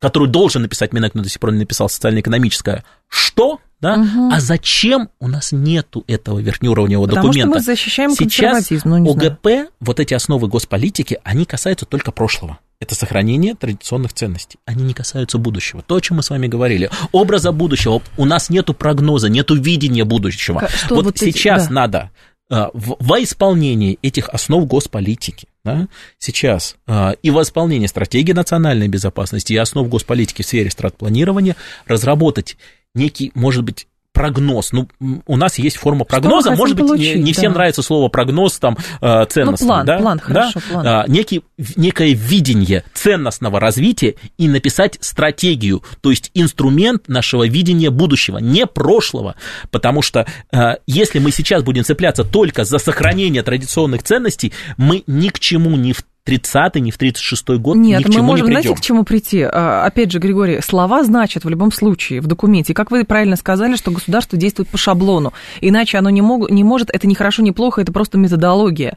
которую должен написать Минэк, но до сих пор не написал, социально-экономическая. Что? Да? Угу. А зачем у нас нету этого верхнеуровневого Потому документа? Потому что мы защищаем Сейчас ну, не ОГП, знаю. вот эти основы госполитики, они касаются только прошлого. Это сохранение традиционных ценностей. Они не касаются будущего. То, о чем мы с вами говорили. Образа будущего. У нас нету прогноза, нету видения будущего. Что вот, вот сейчас эти, да. надо а, во исполнении этих основ госполитики да, сейчас а, и во исполнении стратегии национальной безопасности и основ госполитики в сфере стратпланирования разработать некий, может быть, прогноз. Ну, у нас есть форма прогноза, может быть, получить, не, не да. всем нравится слово прогноз там э, ценностный. Ну, план, да? план, хорошо, да? план. А, некий, некое видение ценностного развития и написать стратегию, то есть инструмент нашего видения будущего, не прошлого, потому что э, если мы сейчас будем цепляться только за сохранение традиционных ценностей, мы ни к чему не в 30-й, не в 36-й год Нет, ни к чему мы можем, не придем. знаете, к чему прийти? А, опять же, Григорий, слова значат в любом случае в документе. И как вы правильно сказали, что государство действует по шаблону. Иначе оно не, мог, не может, это не хорошо, не плохо, это просто методология.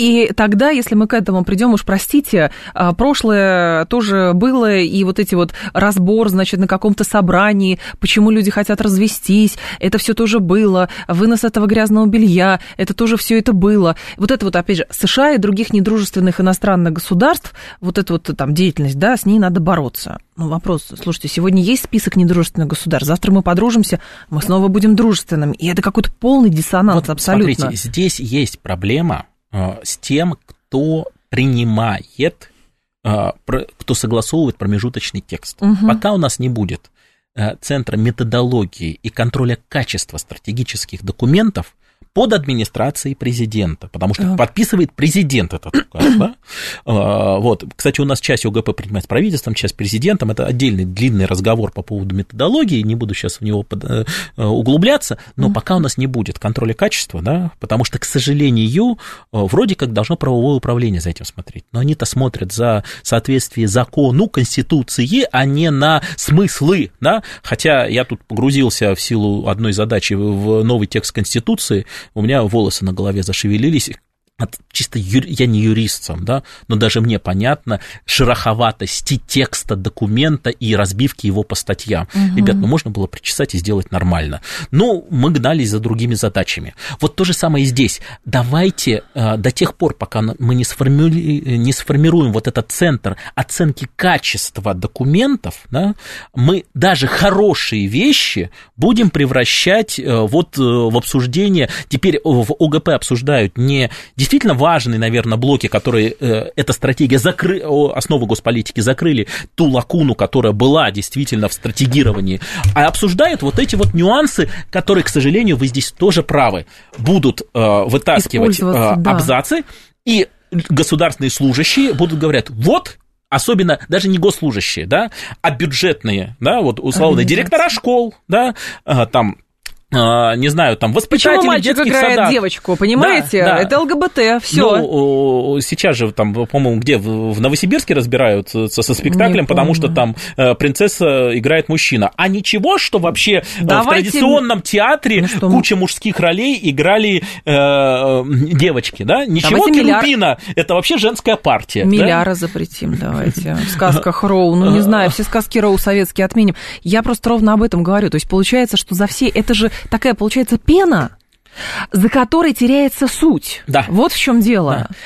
И тогда, если мы к этому придем, уж простите, а, прошлое тоже было, и вот эти вот разбор, значит, на каком-то собрании, почему люди хотят развестись, это все тоже было, вынос этого грязного белья, это тоже все это было. Вот это вот, опять же, США и других недружественных иностранных государств, вот эта вот там деятельность, да, с ней надо бороться. Ну, вопрос, слушайте, сегодня есть список недружественных государств, завтра мы подружимся, мы снова будем дружественными, и это какой-то полный диссонанс вот, абсолютно. Смотрите, здесь есть проблема, Э, с тем, кто принимает, э, кто согласовывает промежуточный текст. Угу. Пока у нас не будет э, центра методологии и контроля качества стратегических документов, под администрацией президента, потому что так. подписывает президент этот указ. Да? А, вот. Кстати, у нас часть ОГП принимается правительством, часть президентом. Это отдельный длинный разговор по поводу методологии, не буду сейчас в него э, углубляться, но пока у нас не будет контроля качества, да, потому что, к сожалению, вроде как должно правовое управление за этим смотреть, но они-то смотрят за соответствие закону, конституции, а не на смыслы, да, хотя я тут погрузился в силу одной задачи в новый текст Конституции, у меня волосы на голове зашевелились, от, чисто юр, я не юрист сам, да, но даже мне понятно шероховатости текста документа и разбивки его по статьям. Угу. Ребят, ну можно было причесать и сделать нормально. Но мы гнались за другими задачами. Вот то же самое и здесь. Давайте э, до тех пор, пока мы не, сформи... не сформируем вот этот центр оценки качества документов, да, мы даже хорошие вещи будем превращать э, вот э, в обсуждение. Теперь в ОГП обсуждают не действительно важные, наверное, блоки, которые э, эта стратегия закры... основы госполитики закрыли ту лакуну, которая была действительно в стратегировании, а обсуждают вот эти вот нюансы, которые, к сожалению, вы здесь тоже правы, будут э, вытаскивать э, да. абзацы, и государственные служащие будут говорить, вот особенно даже не госслужащие, да, а бюджетные, да, вот условно директора школ, да, там а, не знаю, там, воспитатели Почему мальчик детских играет садах. девочку, понимаете? Да, да. Это ЛГБТ, все. Ну, сейчас же там, по-моему, где, в Новосибирске разбираются со спектаклем, потому что там э, принцесса играет мужчина. А ничего, что вообще э, Давайте... в традиционном театре ну, куча мужских ролей играли э, девочки, да? Ничего, давайте Керубина, миллиар... это вообще женская партия. Миллиара да? запретим, давайте. В сказках Роу, ну не знаю, все сказки Роу советские отменим. Я просто ровно об этом говорю. То есть получается, что за все, это же такая, получается, пена, за которой теряется суть. Да. Вот в чем дело. Да.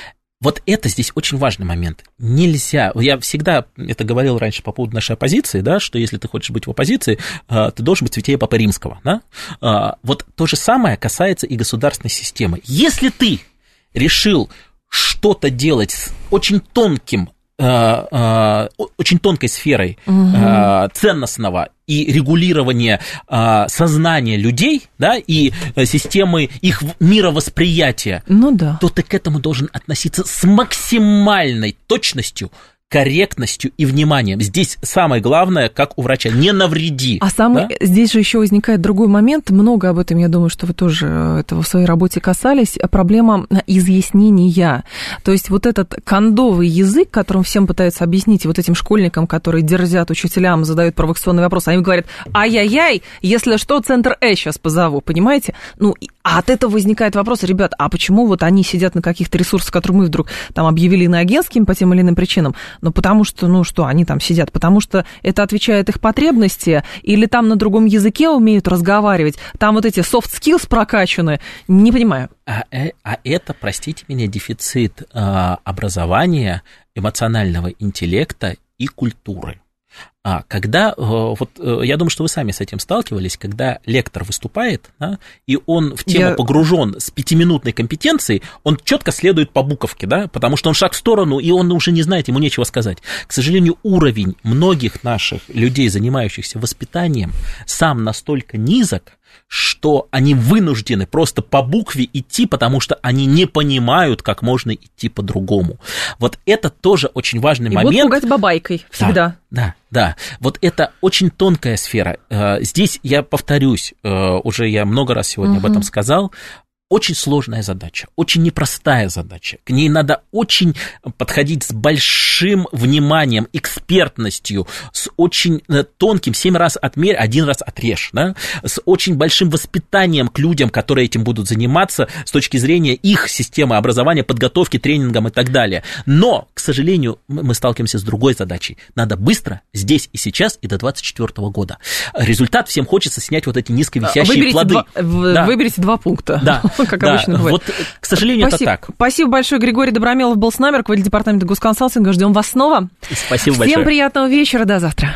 Вот это здесь очень важный момент. Нельзя, я всегда это говорил раньше по поводу нашей оппозиции, да, что если ты хочешь быть в оппозиции, а, ты должен быть святее Папы Римского. Да? А, вот то же самое касается и государственной системы. Если ты решил что-то делать с очень тонким э, очень тонкой сферой угу. ценностного и регулирования сознания людей, да, и системы их мировосприятия, ну да. то ты к этому должен относиться с максимальной точностью, корректностью и вниманием. Здесь самое главное, как у врача, не навреди. А самый, да? здесь же еще возникает другой момент, много об этом, я думаю, что вы тоже этого в своей работе касались, проблема изъяснения. То есть вот этот кондовый язык, которым всем пытаются объяснить, вот этим школьникам, которые дерзят учителям, задают провокационные вопросы, они говорят, ай-яй-яй, если что, центр Э сейчас позову, понимаете? Ну, а от этого возникает вопрос, ребят, а почему вот они сидят на каких-то ресурсах, которые мы вдруг там объявили иноагентскими по тем или иным причинам, ну, потому что, ну, что, они там сидят, потому что это отвечает их потребности, или там на другом языке умеют разговаривать, там вот эти soft skills прокачаны, не понимаю. А, э, а это, простите меня, дефицит э, образования, эмоционального интеллекта и культуры. А когда, э, вот э, я думаю, что вы сами с этим сталкивались, когда лектор выступает, да, и он в тему я... погружен с пятиминутной компетенцией, он четко следует по буковке, да, потому что он шаг в сторону, и он уже не знает, ему нечего сказать. К сожалению, уровень многих наших людей, занимающихся воспитанием, сам настолько низок, что они вынуждены просто по букве идти, потому что они не понимают, как можно идти по-другому. Вот это тоже очень важный и момент. И пугать бабайкой всегда. Да, да, да. Вот это очень тонкая сфера. Э, здесь я повторюсь, э, уже я много раз сегодня угу. об этом сказал, очень сложная задача, очень непростая задача. К ней надо очень подходить с большим вниманием, экспертностью, с очень э, тонким, семь раз отмерь, один раз отрежь, да? с очень большим воспитанием к людям, которые этим будут заниматься с точки зрения их системы образования, подготовки, тренингом и так далее. Но, к сожалению, мы сталкиваемся с другой задачей. Надо быстро, здесь и сейчас, и до 2024 года. Результат всем хочется снять вот эти низковисящие выберите плоды. Два, да. Выберите два пункта. Да, как да, обычно бывает. Вот, к сожалению, Спасибо. это так. Спасибо большое. Григорий Добромелов был с нами, руководитель департамента госконсалтинга. Ждем вас снова. Спасибо Всем большое. Всем приятного вечера. До завтра.